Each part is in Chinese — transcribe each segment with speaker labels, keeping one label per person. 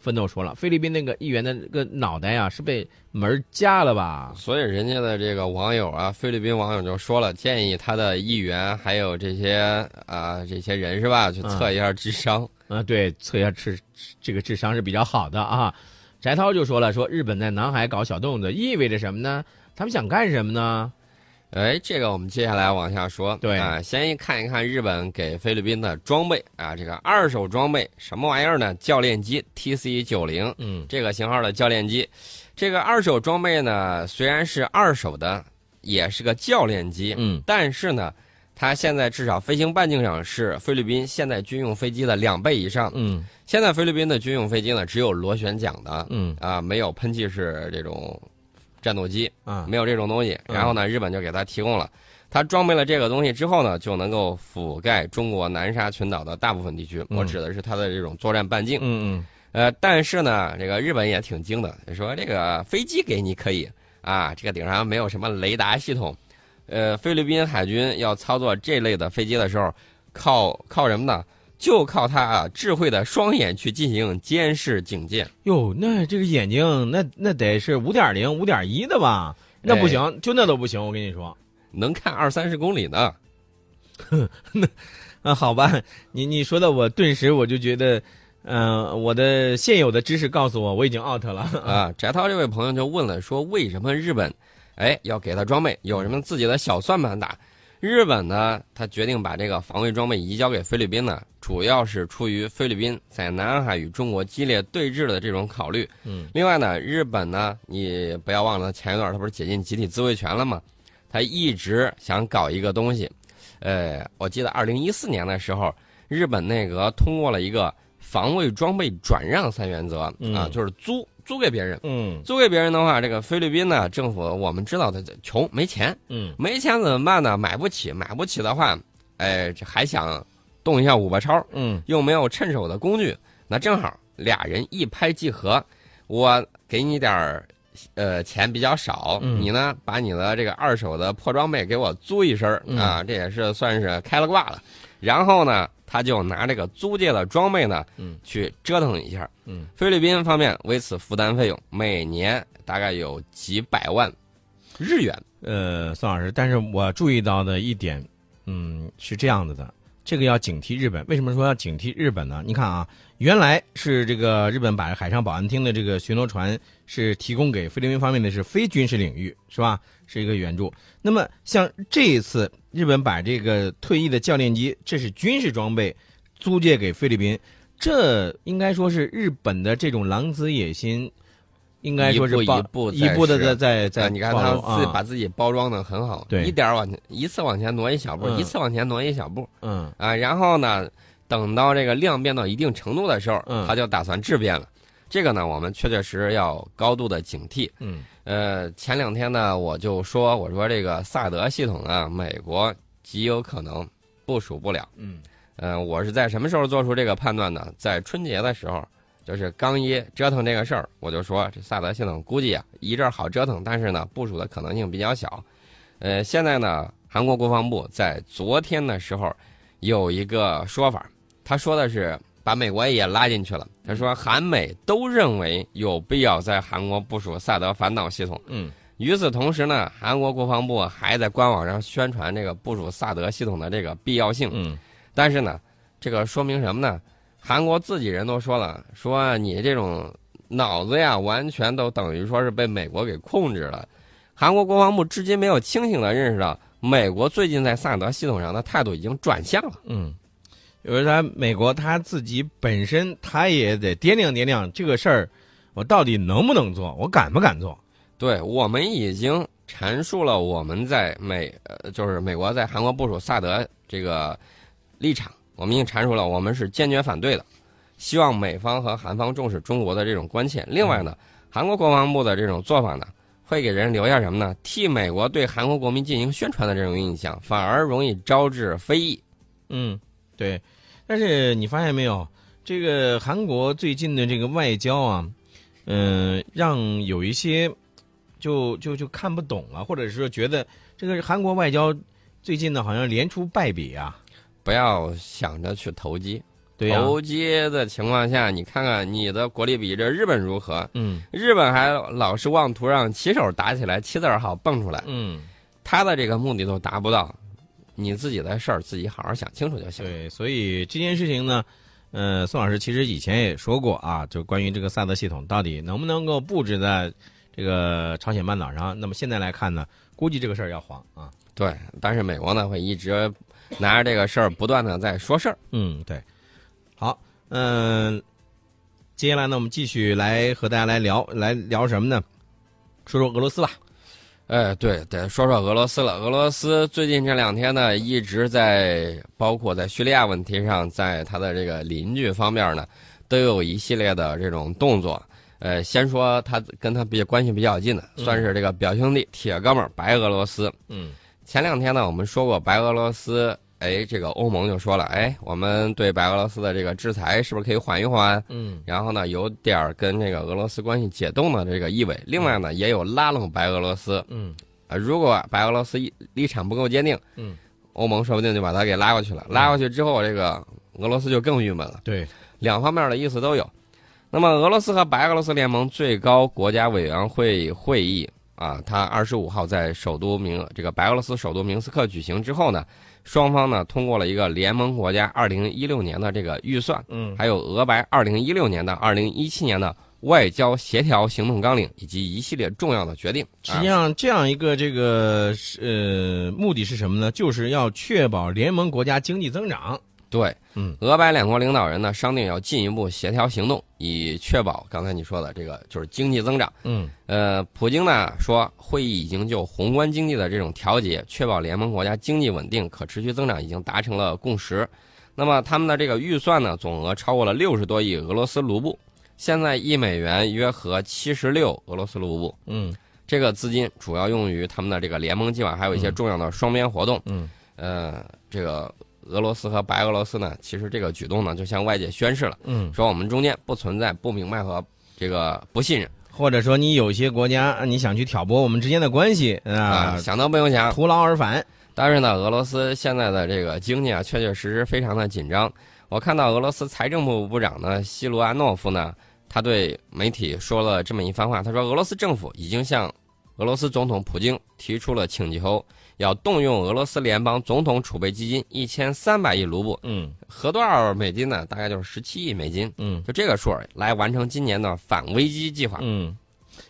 Speaker 1: 奋斗说了，菲律宾那个议员的那个脑袋呀是被门夹了吧？
Speaker 2: 所以人家的这个网友啊，菲律宾网友就说了，建议他的议员还有这些啊这些人是吧，去测一下智商。
Speaker 1: 啊，对，测一下智这个智商是比较好的啊。翟涛就说了，说日本在南海搞小动作，意味着什么呢？他们想干什么呢？
Speaker 2: 哎，这个我们接下来往下说。
Speaker 1: 对。
Speaker 2: 啊，先看一看日本给菲律宾的装备。啊，这个二手装备什么玩意儿呢？教练机 TC 九零，
Speaker 1: 嗯。
Speaker 2: 这个型号的教练机，这个二手装备呢，虽然是二手的，也是个教练机，
Speaker 1: 嗯。
Speaker 2: 但是呢，它现在至少飞行半径上是菲律宾现在军用飞机的两倍以上。
Speaker 1: 嗯。
Speaker 2: 现在菲律宾的军用飞机呢，只有螺旋桨的，
Speaker 1: 嗯。
Speaker 2: 啊，没有喷气式这种战斗机。
Speaker 1: 啊
Speaker 2: 没有这种东西。
Speaker 1: 嗯
Speaker 2: 然后呢，日本就给他提供了，他装备了这个东西之后呢，就能够覆盖中国南沙群岛的大部分地区。
Speaker 1: 嗯
Speaker 2: 我指的是它的这种作战半径。
Speaker 1: 嗯嗯
Speaker 2: 呃，但是呢，这个日本也挺精的，说这个飞机给你可以啊，这个顶上没有什么雷达系统。呃，菲律宾海军要操作这类的飞机的时候，靠靠什么呢？就靠他啊智慧的双眼去进行监视警戒。
Speaker 1: 哟，那这个眼睛那那得是五点零、五点一的吧？那不行，就那都不行，我跟你说。
Speaker 2: 能看二三十公里呢。
Speaker 1: 啊，好吧，你你说的我顿时我就觉得，嗯、我的现有的知识告诉我我已经 out 了。
Speaker 2: 啊，翟涛这位朋友就问了，说为什么日本，哎，要给他装备，有什么自己的小算盘打？日本呢，他决定把这个防卫装备移交给菲律宾呢，主要是出于菲律宾在南海与中国激烈对峙的这种考虑。
Speaker 1: 嗯
Speaker 2: 另外呢，日本呢，你不要忘了前一段他不是解禁集体自卫权了吗？他一直想搞一个东西，呃，我记得二零一四年的时候，日本内阁通过了一个防卫装备转让三原则、
Speaker 1: 嗯
Speaker 2: 啊，就是租租给别人。
Speaker 1: 嗯
Speaker 2: 租给别人的话，这个菲律宾呢，政府我们知道他穷没钱，
Speaker 1: 嗯
Speaker 2: 没钱怎么办呢？买不起，买不起的话，哎，这还想动一下五八超，
Speaker 1: 嗯
Speaker 2: 又没有趁手的工具，那正好俩人一拍即合，我给你点儿。呃，钱比较少，
Speaker 1: 嗯
Speaker 2: 你呢把你的这个二手的破装备给我租一身啊，这也是算是开了挂了。然后呢，他就拿这个租借的装备呢，
Speaker 1: 嗯
Speaker 2: 去折腾一下。
Speaker 1: 嗯，
Speaker 2: 菲律宾方面为此负担费用每年大概有几百万日元。
Speaker 1: 呃，宋老师，但是我注意到的一点，嗯，是这样子的，这个要警惕日本。为什么说要警惕日本呢？你看啊，原来是这个日本把海上保安厅的这个巡逻船是提供给菲律宾方面的是非军事领域，是吧？是一个援助。那么像这一次日本把这个退役的教练机，这是军事装备，租借给菲律宾，这应该说是日本的这种狼子野心。应该说是
Speaker 2: 一步一步
Speaker 1: 一步的
Speaker 2: 在
Speaker 1: 在在
Speaker 2: 你看他自己把自己包装的很好，
Speaker 1: 对。
Speaker 2: 一点往前一次往前挪一小步，
Speaker 1: 嗯
Speaker 2: 一次往前挪一小步。
Speaker 1: 嗯。
Speaker 2: 啊，然后呢，等到这个量变到一定程度的时候，
Speaker 1: 嗯。
Speaker 2: 他就打算质变了。这个呢，我们确确实实要高度的警惕。
Speaker 1: 嗯
Speaker 2: 呃，前两天呢，我就说，我说这个萨德系统啊，美国极有可能部署不了。
Speaker 1: 嗯
Speaker 2: 呃，我是在什么时候做出这个判断呢？在春节的时候，就是刚一折腾这个事儿，我就说这萨德系统估计啊一阵儿好折腾，但是呢部署的可能性比较小。呃，现在呢，韩国国防部在昨天的时候有一个说法，他说的是把美国也拉进去了。他说韩美都认为有必要在韩国部署萨德反导系统。
Speaker 1: 嗯
Speaker 2: 与此同时呢，韩国国防部还在官网上宣传这个部署萨德系统的这个必要性。
Speaker 1: 嗯
Speaker 2: 但是呢，这个说明什么呢？韩国自己人都说了，说你这种脑子呀，完全都等于说是被美国给控制了。韩国国防部至今没有清醒的认识到，美国最近在萨德系统上的态度已经转向了。
Speaker 1: 嗯，有时候他美国他自己本身他也得掂量掂量这个事儿，我到底能不能做，我敢不敢做？
Speaker 2: 对我们已经阐述了我们在美呃，就是美国在韩国部署萨德这个立场，我们已经阐述了，我们是坚决反对的，希望美方和韩方重视中国的这种关切。另外呢，韩国国防部的这种做法呢，会给人留下什么呢？替美国对韩国国民进行宣传的这种印象，反而容易招致非议。
Speaker 1: 嗯，对。但是你发现没有，这个韩国最近的这个外交啊，嗯、让有一些就就就看不懂了，或者是说觉得这个韩国外交最近呢好像连出败笔啊。
Speaker 2: 不要想着去投机，投机的情况下，你看看你的国力比这日本如何？
Speaker 1: 嗯
Speaker 2: 日本还老是妄图让棋手打起来，棋子儿好蹦出来，
Speaker 1: 嗯，
Speaker 2: 他的这个目的都达不到。你自己的事儿自己好好想清楚就行。
Speaker 1: 对，所以这件事情呢，呃，宋老师其实以前也说过啊，就关于这个萨德系统到底能不能够布置在这个朝鲜半岛上。那么现在来看呢，估计这个事儿要黄啊。
Speaker 2: 对，但是美国呢会一直拿着这个事儿不断的在说事儿。
Speaker 1: 嗯，对。好，嗯、接下来呢，我们继续来和大家来聊，来聊什么呢？说说俄罗斯吧。
Speaker 2: 哎，对，得说说俄罗斯了。俄罗斯最近这两天呢，一直在包括在叙利亚问题上，在他的这个邻居方面呢，都有一系列的这种动作。呃，先说他跟他比较关系比较近的，
Speaker 1: 嗯
Speaker 2: 算是这个表兄弟、铁哥们儿白俄罗斯。
Speaker 1: 嗯
Speaker 2: 前两天呢，我们说过白俄罗斯，哎，这个欧盟就说了，哎，我们对白俄罗斯的这个制裁是不是可以缓一缓？
Speaker 1: 嗯
Speaker 2: 然后呢，有点儿跟这个俄罗斯关系解冻的这个意味。另外呢，也有拉拢白俄罗斯。
Speaker 1: 嗯
Speaker 2: 啊，如果白俄罗斯一立场不够坚定，
Speaker 1: 嗯，
Speaker 2: 欧盟说不定就把他给拉过去了。拉过去之后，这个俄罗斯就更郁闷了。
Speaker 1: 对，
Speaker 2: 两方面的意思都有。那么，俄罗斯和白俄罗斯联盟最高国家委员会会议啊，它二十五号在首都明这个白俄罗斯首都明斯克举行之后呢，双方呢通过了一个联盟国家二零一六年的这个预算，
Speaker 1: 嗯
Speaker 2: 还有俄白二零一六年的二零一七年的外交协调行动纲领以及一系列重要的决定。
Speaker 1: 实际上，这样一个这个呃目的是什么呢？就是要确保联盟国家经济增长。
Speaker 2: 对，
Speaker 1: 嗯，
Speaker 2: 俄白两国领导人呢商定要进一步协调行动，以确保刚才你说的这个就是经济增长。
Speaker 1: 嗯
Speaker 2: 呃，普京呢说，会议已经就宏观经济的这种调节，确保联盟国家经济稳定、可持续增长已经达成了共识。那么他们的这个预算呢，总额超过了六十多亿俄罗斯卢布，现在一美元约合七十六俄罗斯卢布。
Speaker 1: 嗯
Speaker 2: 这个资金主要用于他们的这个联盟计划，还有一些
Speaker 1: 嗯
Speaker 2: 重要的双边活动。
Speaker 1: 嗯
Speaker 2: 呃，这个俄罗斯和白俄罗斯呢，其实这个举动呢，就向外界宣示了，
Speaker 1: 嗯，
Speaker 2: 说我们中间不存在不明白和这个不信任
Speaker 1: 或者说你有些国家啊你想去挑拨我们之间的关系
Speaker 2: 啊，
Speaker 1: 啊，
Speaker 2: 想都不用想。
Speaker 1: 徒劳而返。
Speaker 2: 但是呢，俄罗斯现在的这个经济啊，确确实实非常的紧张。我看到俄罗斯财政部部长呢，西卢安诺夫呢，他对媒体说了这么一番话，他说，俄罗斯政府已经向俄罗斯总统普京提出了请求，要动用俄罗斯联邦总统储备基金一千三百亿卢布，
Speaker 1: 嗯
Speaker 2: 合多少美金呢？大概就是十七亿美金，
Speaker 1: 嗯
Speaker 2: 就这个数来完成今年的反危机计划。
Speaker 1: 嗯，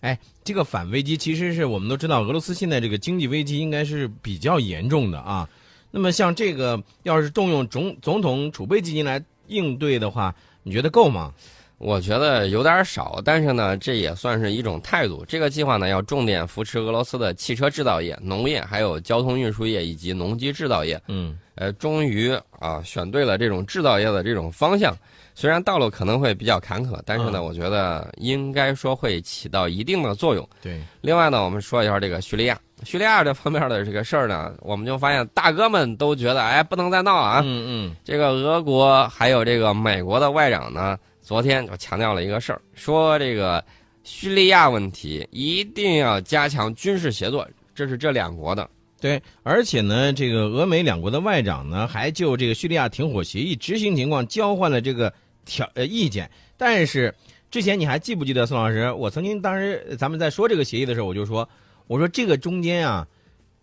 Speaker 1: 哎，这个反危机其实是我们都知道，俄罗斯现在这个经济危机应该是比较严重的啊。那么像这个，要是动用总总统储备基金来应对的话，你觉得够吗？
Speaker 2: 我觉得有点少，但是呢，这也算是一种态度。这个计划呢，要重点扶持俄罗斯的汽车制造业、农业，还有交通运输业以及农机制造业。
Speaker 1: 嗯
Speaker 2: 呃，终于啊，选对了这种制造业的这种方向。虽然道路可能会比较坎坷，但是呢，
Speaker 1: 嗯
Speaker 2: 我觉得应该说会起到一定的作用。
Speaker 1: 对，
Speaker 2: 另外呢，我们说一下这个叙利亚，叙利亚这方面的这个事儿呢，我们就发现大哥们都觉得，哎，不能再闹了啊。
Speaker 1: 嗯嗯
Speaker 2: 这个俄国还有这个美国的外长呢，昨天就强调了一个事儿，说这个叙利亚问题一定要加强军事协作，这是这两国的。
Speaker 1: 对，而且呢，这个俄美两国的外长呢，还就这个叙利亚停火协议执行情况交换了这个条呃意见。但是之前你还记不记得宋老师？我曾经当时咱们在说这个协议的时候，我就说，我说这个中间啊，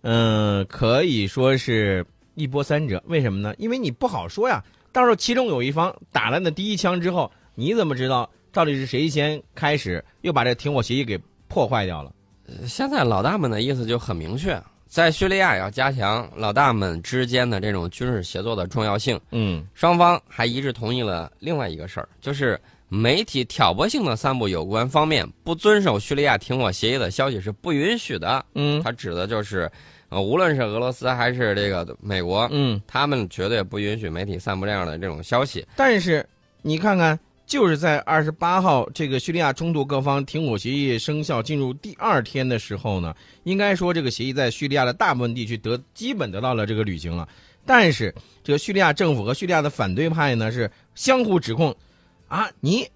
Speaker 1: 嗯、可以说是一波三折。为什么呢？因为你不好说呀。到时候其中有一方打了那第一枪之后，你怎么知道到底是谁先开始又把这停火协议给破坏掉了？
Speaker 2: 现在老大们的意思就很明确，在叙利亚要加强老大们之间的这种军事协作的重要性。
Speaker 1: 嗯
Speaker 2: 双方还一致同意了另外一个事儿，就是媒体挑拨性的散布有关方面不遵守叙利亚停火协议的消息是不允许的。
Speaker 1: 嗯
Speaker 2: 他指的就是，呃，无论是俄罗斯还是这个美国，
Speaker 1: 嗯。
Speaker 2: 他们绝对不允许媒体散布这样的这种消息。
Speaker 1: 但是你看看，就是在二十八号这个叙利亚冲突各方停火协议生效进入第二天的时候呢，应该说这个协议在叙利亚的大部分地区得基本得到了这个履行了。但是这个叙利亚政府和叙利亚的反对派呢是相互指控，啊，你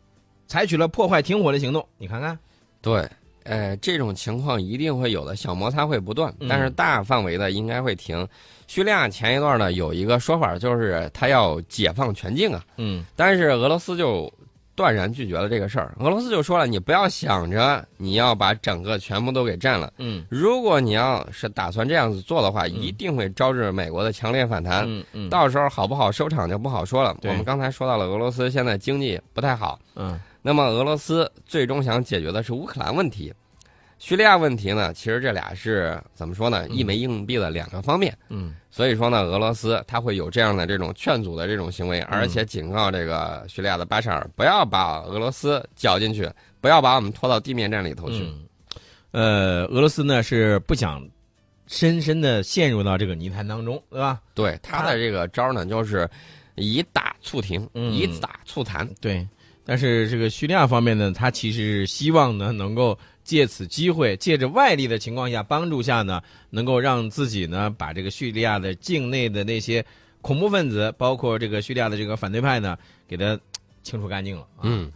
Speaker 1: 采取了破坏停火的行动。你看看，
Speaker 2: 对，呃，这种情况一定会有的，小摩擦会不断，
Speaker 1: 嗯
Speaker 2: 但是大范围的应该会停。叙利亚前一段呢有一个说法，就是他要解放全境啊，
Speaker 1: 嗯
Speaker 2: 但是俄罗斯就断然拒绝了这个事儿。俄罗斯就说了，你不要想着你要把整个全部都给占了，
Speaker 1: 嗯
Speaker 2: 如果你要是打算这样子做的话，一定会招致美国的强烈反弹。
Speaker 1: 嗯嗯
Speaker 2: 到时候好不好收场就不好说了。我们刚才说到了俄罗斯现在经济不太好，
Speaker 1: 嗯
Speaker 2: 那么俄罗斯最终想解决的是乌克兰问题，叙利亚问题呢？其实这俩是怎么说呢？一枚硬币的两个方面。
Speaker 1: 嗯
Speaker 2: 所以说呢，俄罗斯他会有这样的这种劝阻的这种行为，而且警告这个叙利亚的巴沙尔不要把俄罗斯搅进去，不要把我们拖到地面战里头去。
Speaker 1: 嗯，呃，俄罗斯呢是不想深深的陷入到这个泥潭当中，对吧？
Speaker 2: 对他的这个招呢，就是以打促停，
Speaker 1: 嗯
Speaker 2: 以打促谈。
Speaker 1: 对，但是这个叙利亚方面呢，他其实是希望呢能够借此机会，借着外力的情况下帮助下呢，能够让自己呢把这个叙利亚的境内的那些恐怖分子，包括这个叙利亚的这个反对派呢，给他清除干净了。
Speaker 2: 嗯。